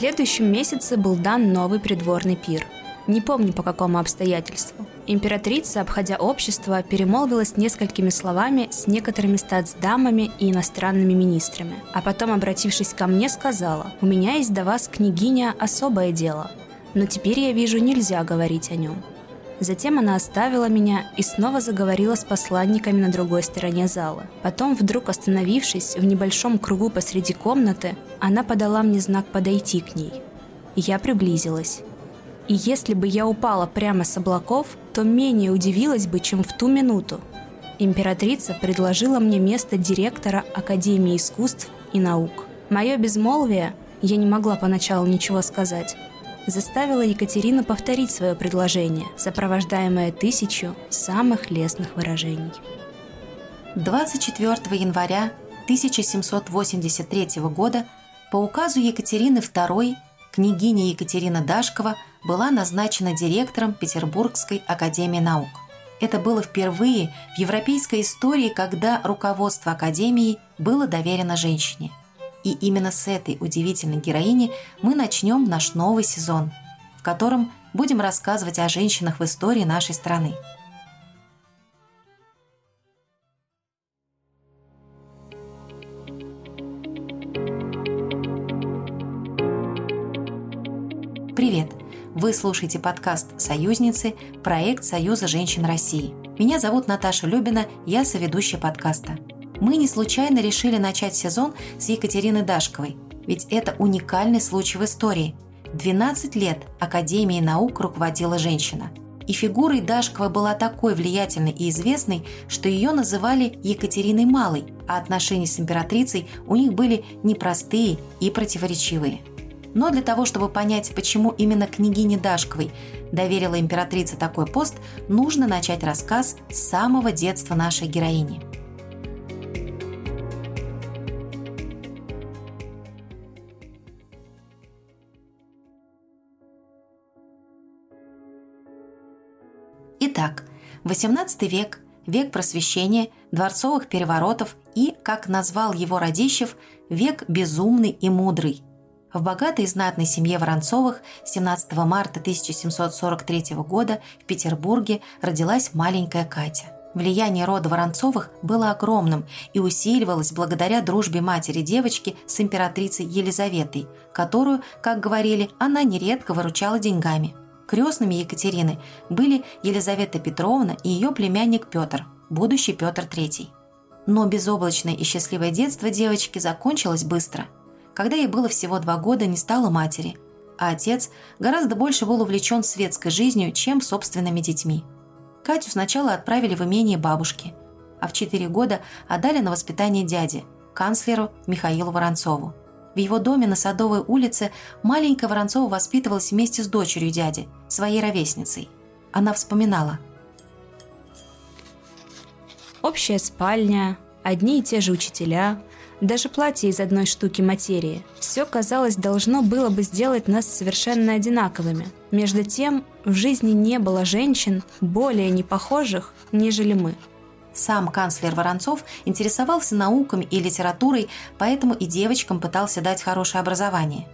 следующем месяце был дан новый придворный пир. Не помню по какому обстоятельству. Императрица, обходя общество, перемолвилась несколькими словами с некоторыми статсдамами и иностранными министрами. А потом, обратившись ко мне, сказала, «У меня есть до вас, княгиня, особое дело. Но теперь я вижу, нельзя говорить о нем. Затем она оставила меня и снова заговорила с посланниками на другой стороне зала. Потом, вдруг остановившись в небольшом кругу посреди комнаты, она подала мне знак подойти к ней. Я приблизилась. И если бы я упала прямо с облаков, то менее удивилась бы, чем в ту минуту. Императрица предложила мне место директора Академии искусств и наук. Мое безмолвие, я не могла поначалу ничего сказать, заставила Екатерину повторить свое предложение, сопровождаемое тысячу самых лестных выражений. 24 января 1783 года по указу Екатерины II княгиня Екатерина Дашкова была назначена директором Петербургской академии наук. Это было впервые в европейской истории, когда руководство академией было доверено женщине – и именно с этой удивительной героини мы начнем наш новый сезон, в котором будем рассказывать о женщинах в истории нашей страны. Привет! Вы слушаете подкаст «Союзницы», проект Союза женщин России. Меня зовут Наташа Любина, я соведущая подкаста – мы не случайно решили начать сезон с Екатерины Дашковой, ведь это уникальный случай в истории. 12 лет Академией наук руководила женщина. И фигурой Дашкова была такой влиятельной и известной, что ее называли Екатериной Малой, а отношения с императрицей у них были непростые и противоречивые. Но для того, чтобы понять, почему именно княгине Дашковой доверила императрица такой пост, нужно начать рассказ с самого детства нашей героини – XVIII век, век просвещения, дворцовых переворотов и, как назвал его Радищев, век безумный и мудрый. В богатой и знатной семье Воронцовых 17 марта 1743 года в Петербурге родилась маленькая Катя. Влияние рода Воронцовых было огромным и усиливалось благодаря дружбе матери девочки с императрицей Елизаветой, которую, как говорили, она нередко выручала деньгами – Крестными Екатерины были Елизавета Петровна и ее племянник Петр, будущий Петр III. Но безоблачное и счастливое детство девочки закончилось быстро. Когда ей было всего два года, не стало матери, а отец гораздо больше был увлечен светской жизнью, чем собственными детьми. Катю сначала отправили в имение бабушки, а в четыре года отдали на воспитание дяде, канцлеру Михаилу Воронцову. В его доме на Садовой улице маленькая Воронцова воспитывалась вместе с дочерью дяди, своей ровесницей. Она вспоминала. Общая спальня, одни и те же учителя, даже платье из одной штуки материи. Все, казалось, должно было бы сделать нас совершенно одинаковыми. Между тем, в жизни не было женщин, более непохожих, нежели мы – сам канцлер Воронцов интересовался науками и литературой, поэтому и девочкам пытался дать хорошее образование.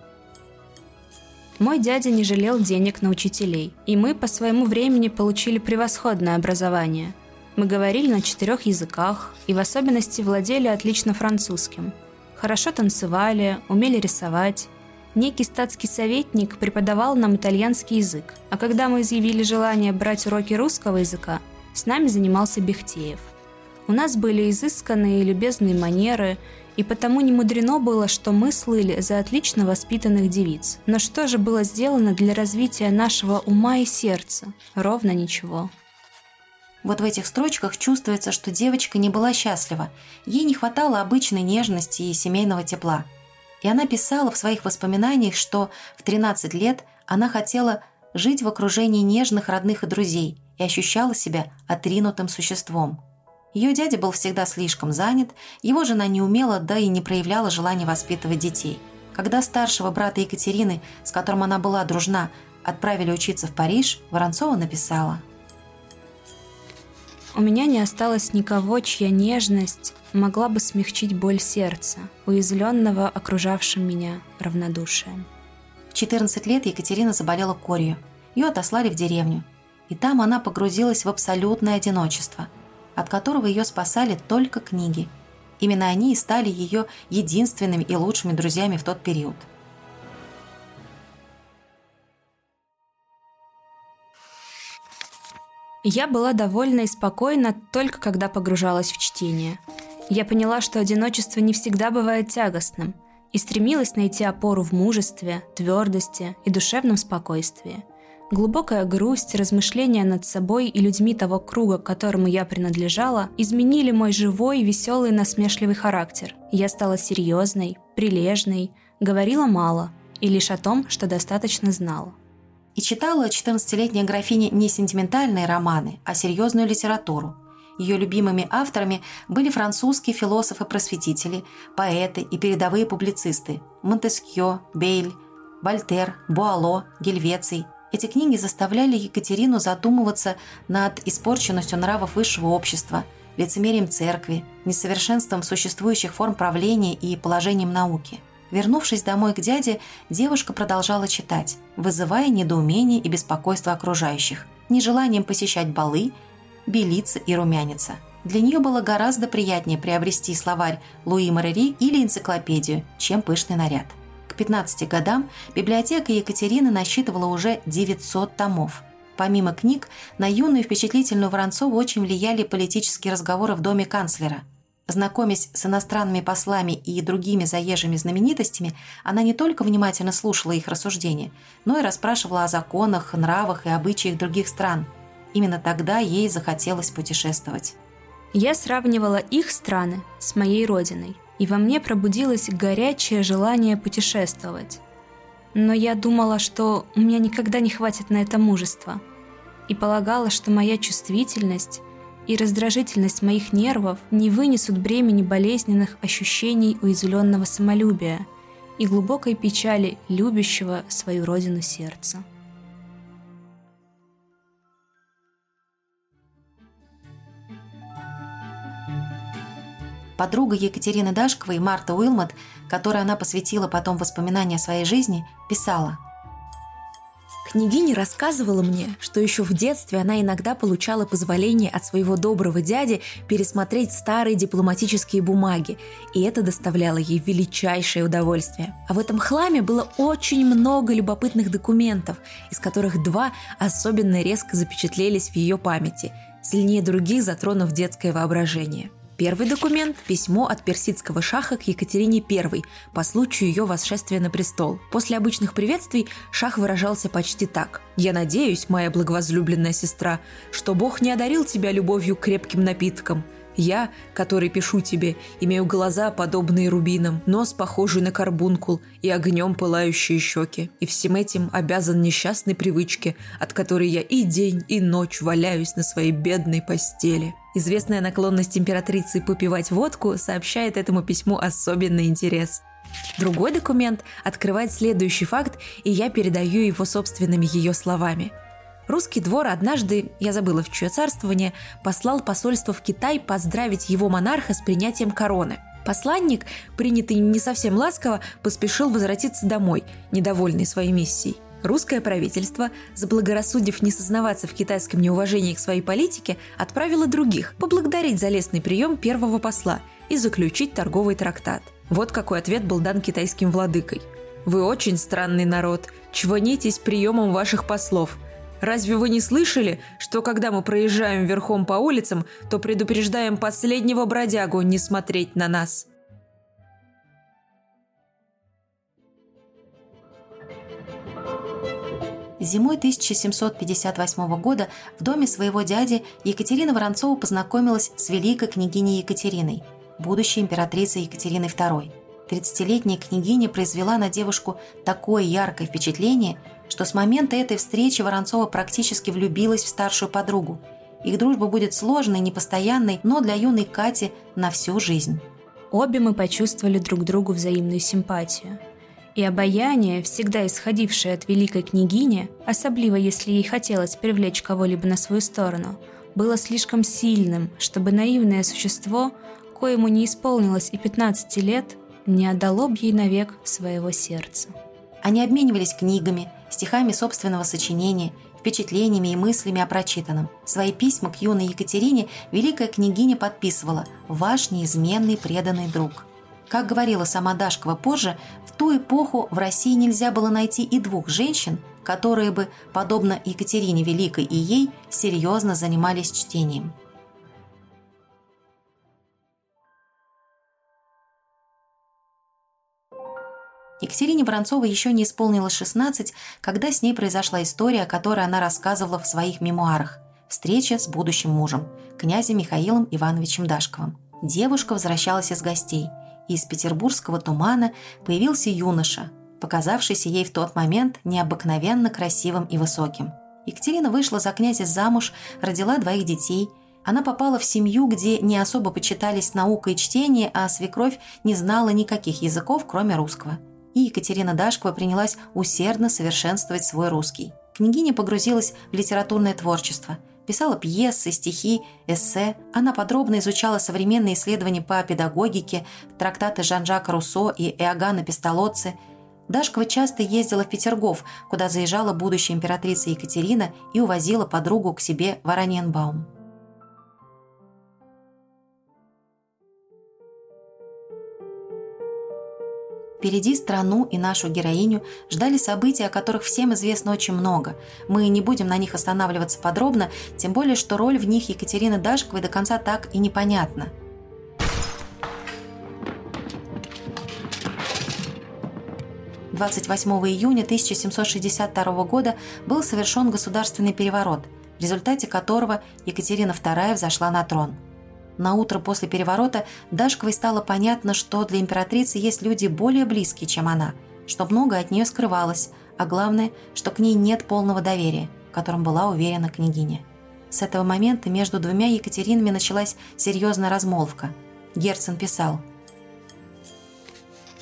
Мой дядя не жалел денег на учителей, и мы по своему времени получили превосходное образование. Мы говорили на четырех языках и в особенности владели отлично французским. Хорошо танцевали, умели рисовать. Некий статский советник преподавал нам итальянский язык, а когда мы изъявили желание брать уроки русского языка – с нами занимался Бехтеев. У нас были изысканные и любезные манеры, и потому не мудрено было, что мы слыли за отлично воспитанных девиц. Но что же было сделано для развития нашего ума и сердца? Ровно ничего. Вот в этих строчках чувствуется, что девочка не была счастлива. Ей не хватало обычной нежности и семейного тепла. И она писала в своих воспоминаниях, что в 13 лет она хотела жить в окружении нежных родных и друзей – и ощущала себя отринутым существом. Ее дядя был всегда слишком занят, его жена не умела, да и не проявляла желания воспитывать детей. Когда старшего брата Екатерины, с которым она была дружна, отправили учиться в Париж, Воронцова написала «У меня не осталось никого, чья нежность могла бы смягчить боль сердца, уязвленного окружавшим меня равнодушием». 14 лет Екатерина заболела корью. Ее отослали в деревню. И там она погрузилась в абсолютное одиночество, от которого ее спасали только книги. Именно они и стали ее единственными и лучшими друзьями в тот период. Я была довольна и спокойна только когда погружалась в чтение. Я поняла, что одиночество не всегда бывает тягостным, и стремилась найти опору в мужестве, твердости и душевном спокойствии. Глубокая грусть, размышления над собой и людьми того круга, к которому я принадлежала, изменили мой живой, веселый, насмешливый характер. Я стала серьезной, прилежной, говорила мало и лишь о том, что достаточно знала и читала 14-летняя графиня не сентиментальные романы, а серьезную литературу. Ее любимыми авторами были французские философы-просветители, поэты и передовые публицисты – Монтескьё, Бейль, Вольтер, Буало, Гельвеций. Эти книги заставляли Екатерину задумываться над испорченностью нравов высшего общества, лицемерием церкви, несовершенством существующих форм правления и положением науки – Вернувшись домой к дяде, девушка продолжала читать, вызывая недоумение и беспокойство окружающих, нежеланием посещать балы, белиться и румяниться. Для нее было гораздо приятнее приобрести словарь Луи Марери или энциклопедию, чем пышный наряд. К 15 годам библиотека Екатерины насчитывала уже 900 томов. Помимо книг, на юную впечатлительную Воронцову очень влияли политические разговоры в доме канцлера – Знакомясь с иностранными послами и другими заезжими знаменитостями, она не только внимательно слушала их рассуждения, но и расспрашивала о законах, нравах и обычаях других стран. Именно тогда ей захотелось путешествовать. Я сравнивала их страны с моей родиной, и во мне пробудилось горячее желание путешествовать. Но я думала, что у меня никогда не хватит на это мужества, и полагала, что моя чувствительность и раздражительность моих нервов не вынесут бремени болезненных ощущений уязвленного самолюбия и глубокой печали любящего свою родину сердца. Подруга Екатерины Дашковой, Марта Уилмот, которой она посвятила потом воспоминания о своей жизни, писала – Княгиня рассказывала мне, что еще в детстве она иногда получала позволение от своего доброго дяди пересмотреть старые дипломатические бумаги, и это доставляло ей величайшее удовольствие. А в этом хламе было очень много любопытных документов, из которых два особенно резко запечатлелись в ее памяти, сильнее других затронув детское воображение – Первый документ – письмо от персидского шаха к Екатерине I по случаю ее восшествия на престол. После обычных приветствий шах выражался почти так. «Я надеюсь, моя благовозлюбленная сестра, что Бог не одарил тебя любовью к крепким напиткам, я, который пишу тебе, имею глаза, подобные рубинам, нос, похожий на карбункул, и огнем пылающие щеки. И всем этим обязан несчастной привычке, от которой я и день, и ночь валяюсь на своей бедной постели. Известная наклонность императрицы попивать водку сообщает этому письму особенный интерес. Другой документ открывает следующий факт, и я передаю его собственными ее словами – Русский двор однажды, я забыла в чье царствование, послал посольство в Китай поздравить его монарха с принятием короны. Посланник, принятый не совсем ласково, поспешил возвратиться домой, недовольный своей миссией. Русское правительство, заблагорассудив не сознаваться в китайском неуважении к своей политике, отправило других поблагодарить за лестный прием первого посла и заключить торговый трактат. Вот какой ответ был дан китайским владыкой. «Вы очень странный народ, чванитесь приемом ваших послов. Разве вы не слышали, что когда мы проезжаем верхом по улицам, то предупреждаем последнего бродягу не смотреть на нас?» Зимой 1758 года в доме своего дяди Екатерина Воронцова познакомилась с великой княгиней Екатериной, будущей императрицей Екатериной II. 30-летняя княгиня произвела на девушку такое яркое впечатление – что с момента этой встречи Воронцова практически влюбилась в старшую подругу. Их дружба будет сложной, непостоянной, но для юной Кати на всю жизнь. Обе мы почувствовали друг другу взаимную симпатию. И обаяние, всегда исходившее от великой княгини, особливо если ей хотелось привлечь кого-либо на свою сторону, было слишком сильным, чтобы наивное существо, коему не исполнилось и 15 лет, не отдало б ей навек своего сердца. Они обменивались книгами, стихами собственного сочинения, впечатлениями и мыслями о прочитанном. Свои письма к юной Екатерине великая княгиня подписывала «Ваш неизменный преданный друг». Как говорила сама Дашкова позже, в ту эпоху в России нельзя было найти и двух женщин, которые бы, подобно Екатерине Великой и ей, серьезно занимались чтением. Екатерине Воронцовой еще не исполнилось 16, когда с ней произошла история, о которой она рассказывала в своих мемуарах. Встреча с будущим мужем, князем Михаилом Ивановичем Дашковым. Девушка возвращалась из гостей, и из петербургского тумана появился юноша, показавшийся ей в тот момент необыкновенно красивым и высоким. Екатерина вышла за князя замуж, родила двоих детей. Она попала в семью, где не особо почитались наука и чтение, а свекровь не знала никаких языков, кроме русского – и Екатерина Дашкова принялась усердно совершенствовать свой русский. Княгиня погрузилась в литературное творчество. Писала пьесы, стихи, эссе. Она подробно изучала современные исследования по педагогике, трактаты Жан-Жака Руссо и Иоганна Пестолоцци. Дашкова часто ездила в Петергоф, куда заезжала будущая императрица Екатерина и увозила подругу к себе в Ораниенбаум. Впереди страну и нашу героиню ждали события, о которых всем известно очень много. Мы не будем на них останавливаться подробно, тем более, что роль в них Екатерины Дашковой до конца так и непонятна. «28 июня 1762 года был совершен государственный переворот, в результате которого Екатерина II взошла на трон – на утро после переворота Дашковой стало понятно, что для императрицы есть люди более близкие, чем она, что многое от нее скрывалось, а главное, что к ней нет полного доверия, в котором была уверена княгиня. С этого момента между двумя Екатеринами началась серьезная размолвка. Герцен писал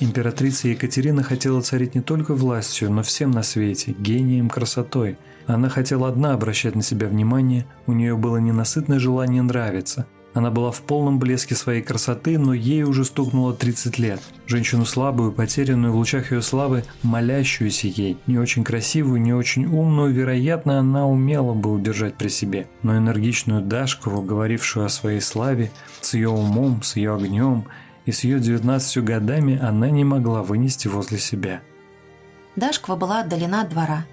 Императрица Екатерина хотела царить не только властью, но всем на свете, гением, красотой. Она хотела одна обращать на себя внимание, у нее было ненасытное желание нравиться, она была в полном блеске своей красоты, но ей уже стукнуло 30 лет. Женщину слабую, потерянную в лучах ее славы, молящуюся ей, не очень красивую, не очень умную, вероятно, она умела бы удержать при себе. Но энергичную Дашкову, говорившую о своей славе, с ее умом, с ее огнем и с ее 19 годами она не могла вынести возле себя. Дашкова была отдалена от двора.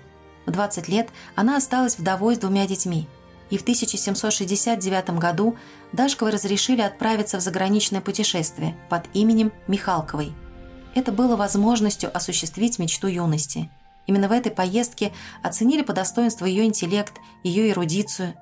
В 20 лет она осталась вдовой с двумя детьми – и в 1769 году Дашковой разрешили отправиться в заграничное путешествие под именем Михалковой. Это было возможностью осуществить мечту юности. Именно в этой поездке оценили по достоинству ее интеллект, ее эрудицию.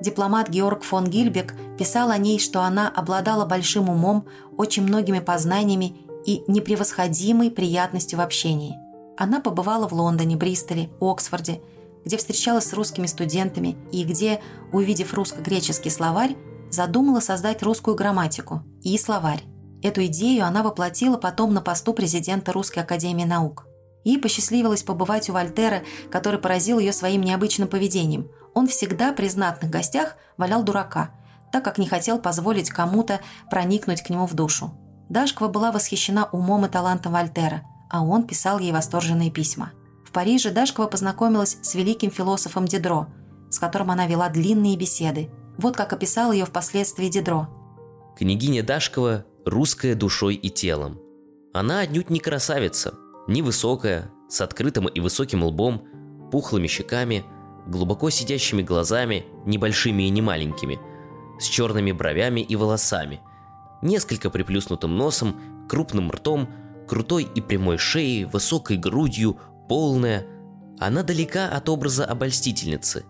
Дипломат Георг фон Гильбек писал о ней, что она обладала большим умом, очень многими познаниями и непревосходимой приятностью в общении. Она побывала в Лондоне, Бристоле, Оксфорде, где встречалась с русскими студентами и где, увидев русско-греческий словарь, задумала создать русскую грамматику и словарь. Эту идею она воплотила потом на посту президента Русской Академии Наук. Ей посчастливилось побывать у Вольтера, который поразил ее своим необычным поведением. Он всегда при знатных гостях валял дурака, так как не хотел позволить кому-то проникнуть к нему в душу. Дашкова была восхищена умом и талантом Вольтера, а он писал ей восторженные письма. В Париже Дашкова познакомилась с великим философом Дидро, с которым она вела длинные беседы. Вот как описал ее впоследствии Дидро. Княгиня Дашкова – русская душой и телом. Она отнюдь не красавица, невысокая, с открытым и высоким лбом, пухлыми щеками, глубоко сидящими глазами, небольшими и немаленькими, с черными бровями и волосами – несколько приплюснутым носом, крупным ртом, крутой и прямой шеей, высокой грудью, полная. Она далека от образа обольстительницы.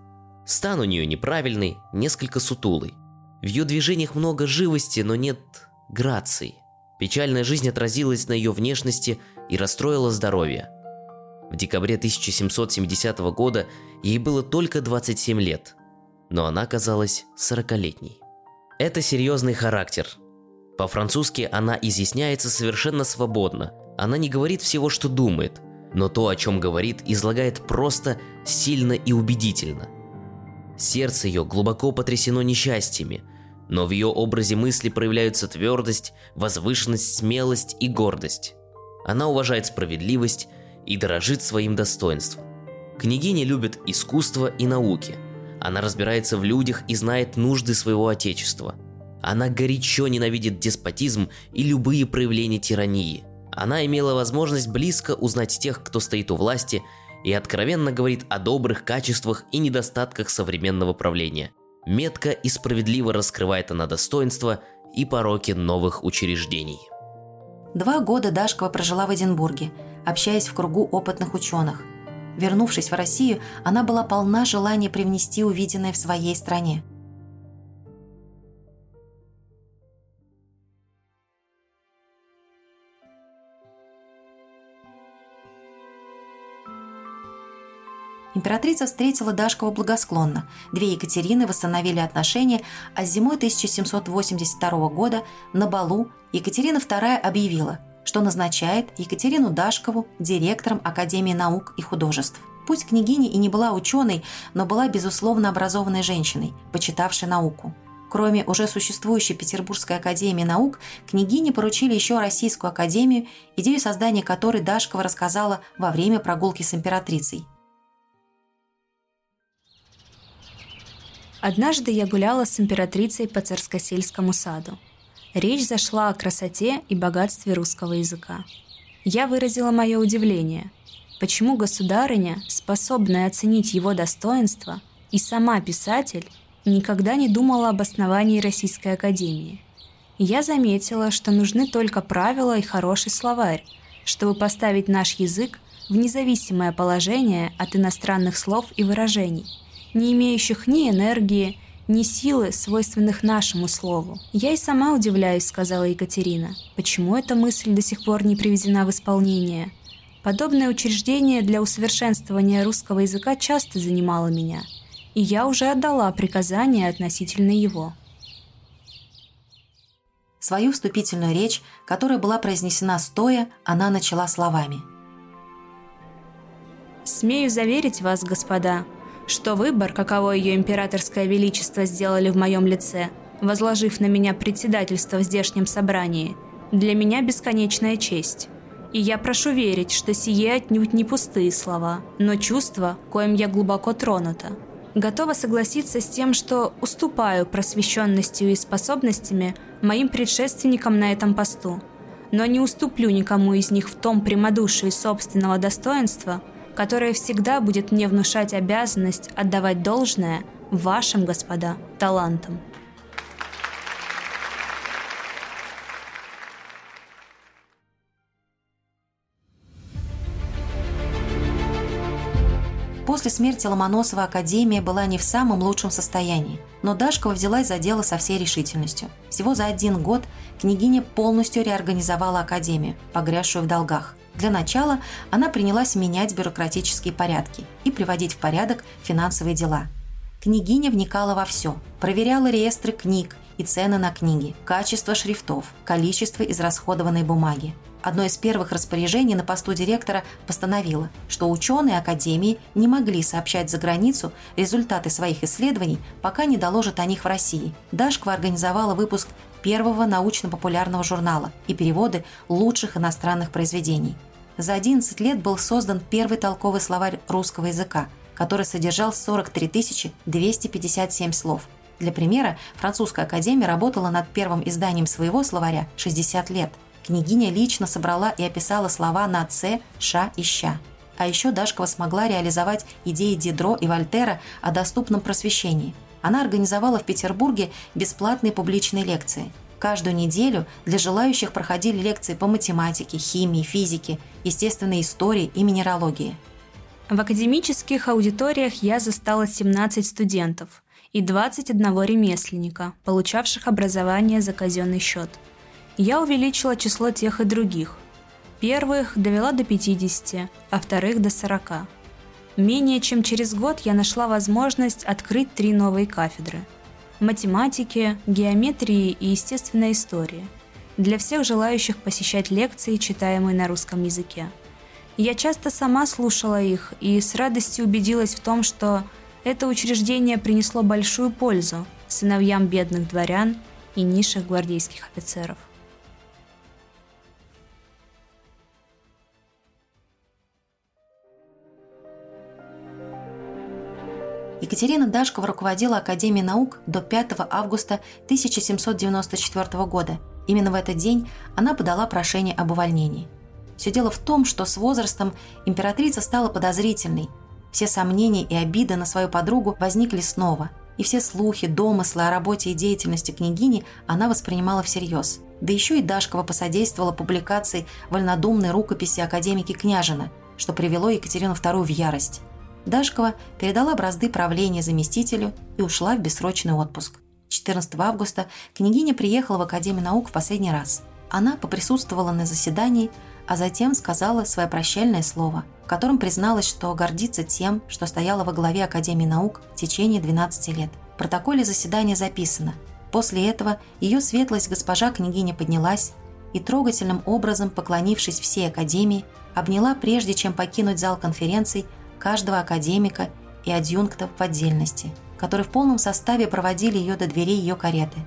Стан у нее неправильный, несколько сутулый. В ее движениях много живости, но нет грации. Печальная жизнь отразилась на ее внешности и расстроила здоровье. В декабре 1770 года ей было только 27 лет, но она казалась 40-летней. Это серьезный характер – по-французски она изъясняется совершенно свободно. Она не говорит всего, что думает, но то, о чем говорит, излагает просто, сильно и убедительно. Сердце ее глубоко потрясено несчастьями, но в ее образе мысли проявляются твердость, возвышенность, смелость и гордость. Она уважает справедливость и дорожит своим достоинством. Княгиня любит искусство и науки. Она разбирается в людях и знает нужды своего отечества. Она горячо ненавидит деспотизм и любые проявления тирании. Она имела возможность близко узнать тех, кто стоит у власти, и откровенно говорит о добрых качествах и недостатках современного правления. Метко и справедливо раскрывает она достоинства и пороки новых учреждений. Два года Дашкова прожила в Эдинбурге, общаясь в кругу опытных ученых. Вернувшись в Россию, она была полна желания привнести увиденное в своей стране – Императрица встретила Дашкова благосклонно. Две Екатерины восстановили отношения, а зимой 1782 года на балу Екатерина II объявила, что назначает Екатерину Дашкову директором Академии наук и художеств. Пусть княгиня и не была ученой, но была безусловно образованной женщиной, почитавшей науку. Кроме уже существующей Петербургской академии наук, княгине поручили еще Российскую академию, идею создания которой Дашкова рассказала во время прогулки с императрицей – Однажды я гуляла с императрицей по Царскосельскому саду. Речь зашла о красоте и богатстве русского языка. Я выразила мое удивление, почему государыня, способная оценить его достоинство, и сама писатель, никогда не думала об основании Российской Академии. Я заметила, что нужны только правила и хороший словарь, чтобы поставить наш язык в независимое положение от иностранных слов и выражений – не имеющих ни энергии, ни силы, свойственных нашему слову. «Я и сама удивляюсь», — сказала Екатерина. «Почему эта мысль до сих пор не приведена в исполнение?» Подобное учреждение для усовершенствования русского языка часто занимало меня, и я уже отдала приказание относительно его. Свою вступительную речь, которая была произнесена стоя, она начала словами. «Смею заверить вас, господа, что выбор, каково ее императорское величество сделали в моем лице, возложив на меня председательство в здешнем собрании, для меня бесконечная честь. И я прошу верить, что сие отнюдь не пустые слова, но чувства, коим я глубоко тронута. Готова согласиться с тем, что уступаю просвещенностью и способностями моим предшественникам на этом посту, но не уступлю никому из них в том прямодушии собственного достоинства – которое всегда будет мне внушать обязанность отдавать должное вашим, господа, талантам. После смерти Ломоносова Академия была не в самом лучшем состоянии, но Дашкова взялась за дело со всей решительностью. Всего за один год княгиня полностью реорганизовала Академию, погрязшую в долгах. Для начала она принялась менять бюрократические порядки и приводить в порядок финансовые дела. Княгиня вникала во все, проверяла реестры книг и цены на книги, качество шрифтов, количество израсходованной бумаги. Одно из первых распоряжений на посту директора постановило, что ученые Академии не могли сообщать за границу результаты своих исследований, пока не доложат о них в России. Дашква организовала выпуск первого научно-популярного журнала и переводы лучших иностранных произведений – за 11 лет был создан первый толковый словарь русского языка, который содержал 43 257 слов. Для примера, французская академия работала над первым изданием своего словаря 60 лет. Княгиня лично собрала и описала слова на «ц», «ша» и «ща». А еще Дашкова смогла реализовать идеи Дидро и Вольтера о доступном просвещении. Она организовала в Петербурге бесплатные публичные лекции – Каждую неделю для желающих проходили лекции по математике, химии, физике, естественной истории и минералогии. В академических аудиториях я застала 17 студентов и 21 ремесленника, получавших образование за казенный счет. Я увеличила число тех и других. Первых довела до 50, а вторых до 40. Менее чем через год я нашла возможность открыть три новые кафедры – математики, геометрии и естественной истории для всех желающих посещать лекции, читаемые на русском языке. Я часто сама слушала их и с радостью убедилась в том, что это учреждение принесло большую пользу сыновьям бедных дворян и низших гвардейских офицеров. Екатерина Дашкова руководила Академией наук до 5 августа 1794 года. Именно в этот день она подала прошение об увольнении. Все дело в том, что с возрастом императрица стала подозрительной. Все сомнения и обиды на свою подругу возникли снова. И все слухи, домыслы о работе и деятельности княгини она воспринимала всерьез. Да еще и Дашкова посодействовала публикации вольнодумной рукописи академики Княжина, что привело Екатерину II в ярость. Дашкова передала бразды правления заместителю и ушла в бессрочный отпуск. 14 августа княгиня приехала в Академию наук в последний раз. Она поприсутствовала на заседании, а затем сказала свое прощальное слово, в котором призналась, что гордится тем, что стояла во главе Академии наук в течение 12 лет. В протоколе заседания записано После этого ее светлость госпожа княгиня поднялась и, трогательным образом поклонившись всей Академии, обняла прежде чем покинуть зал конференций каждого академика и адъюнктов в отдельности, которые в полном составе проводили ее до дверей ее кареты,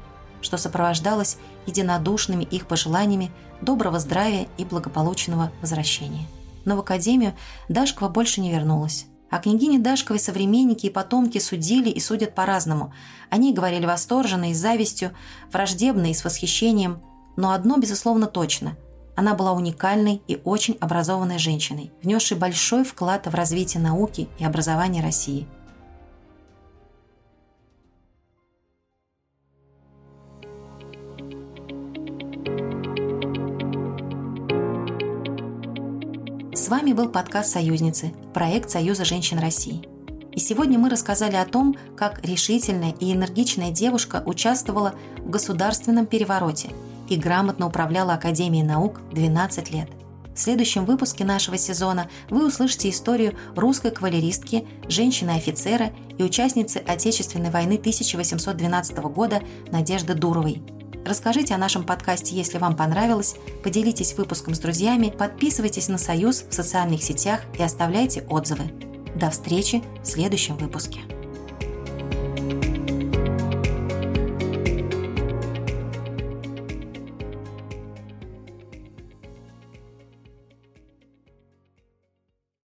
что сопровождалось единодушными их пожеланиями доброго здравия и благополучного возвращения. Но в академию Дашкова больше не вернулась. А княгине Дашковой современники и потомки судили и судят по-разному. Они говорили восторженно и с завистью, враждебно и с восхищением. Но одно, безусловно, точно – она была уникальной и очень образованной женщиной, внесшей большой вклад в развитие науки и образования России. С вами был подкаст «Союзницы», проект Союза женщин России. И сегодня мы рассказали о том, как решительная и энергичная девушка участвовала в государственном перевороте – и грамотно управляла Академией наук 12 лет. В следующем выпуске нашего сезона вы услышите историю русской кавалеристки, женщины-офицера и участницы Отечественной войны 1812 года Надежды Дуровой. Расскажите о нашем подкасте, если вам понравилось, поделитесь выпуском с друзьями, подписывайтесь на «Союз» в социальных сетях и оставляйте отзывы. До встречи в следующем выпуске.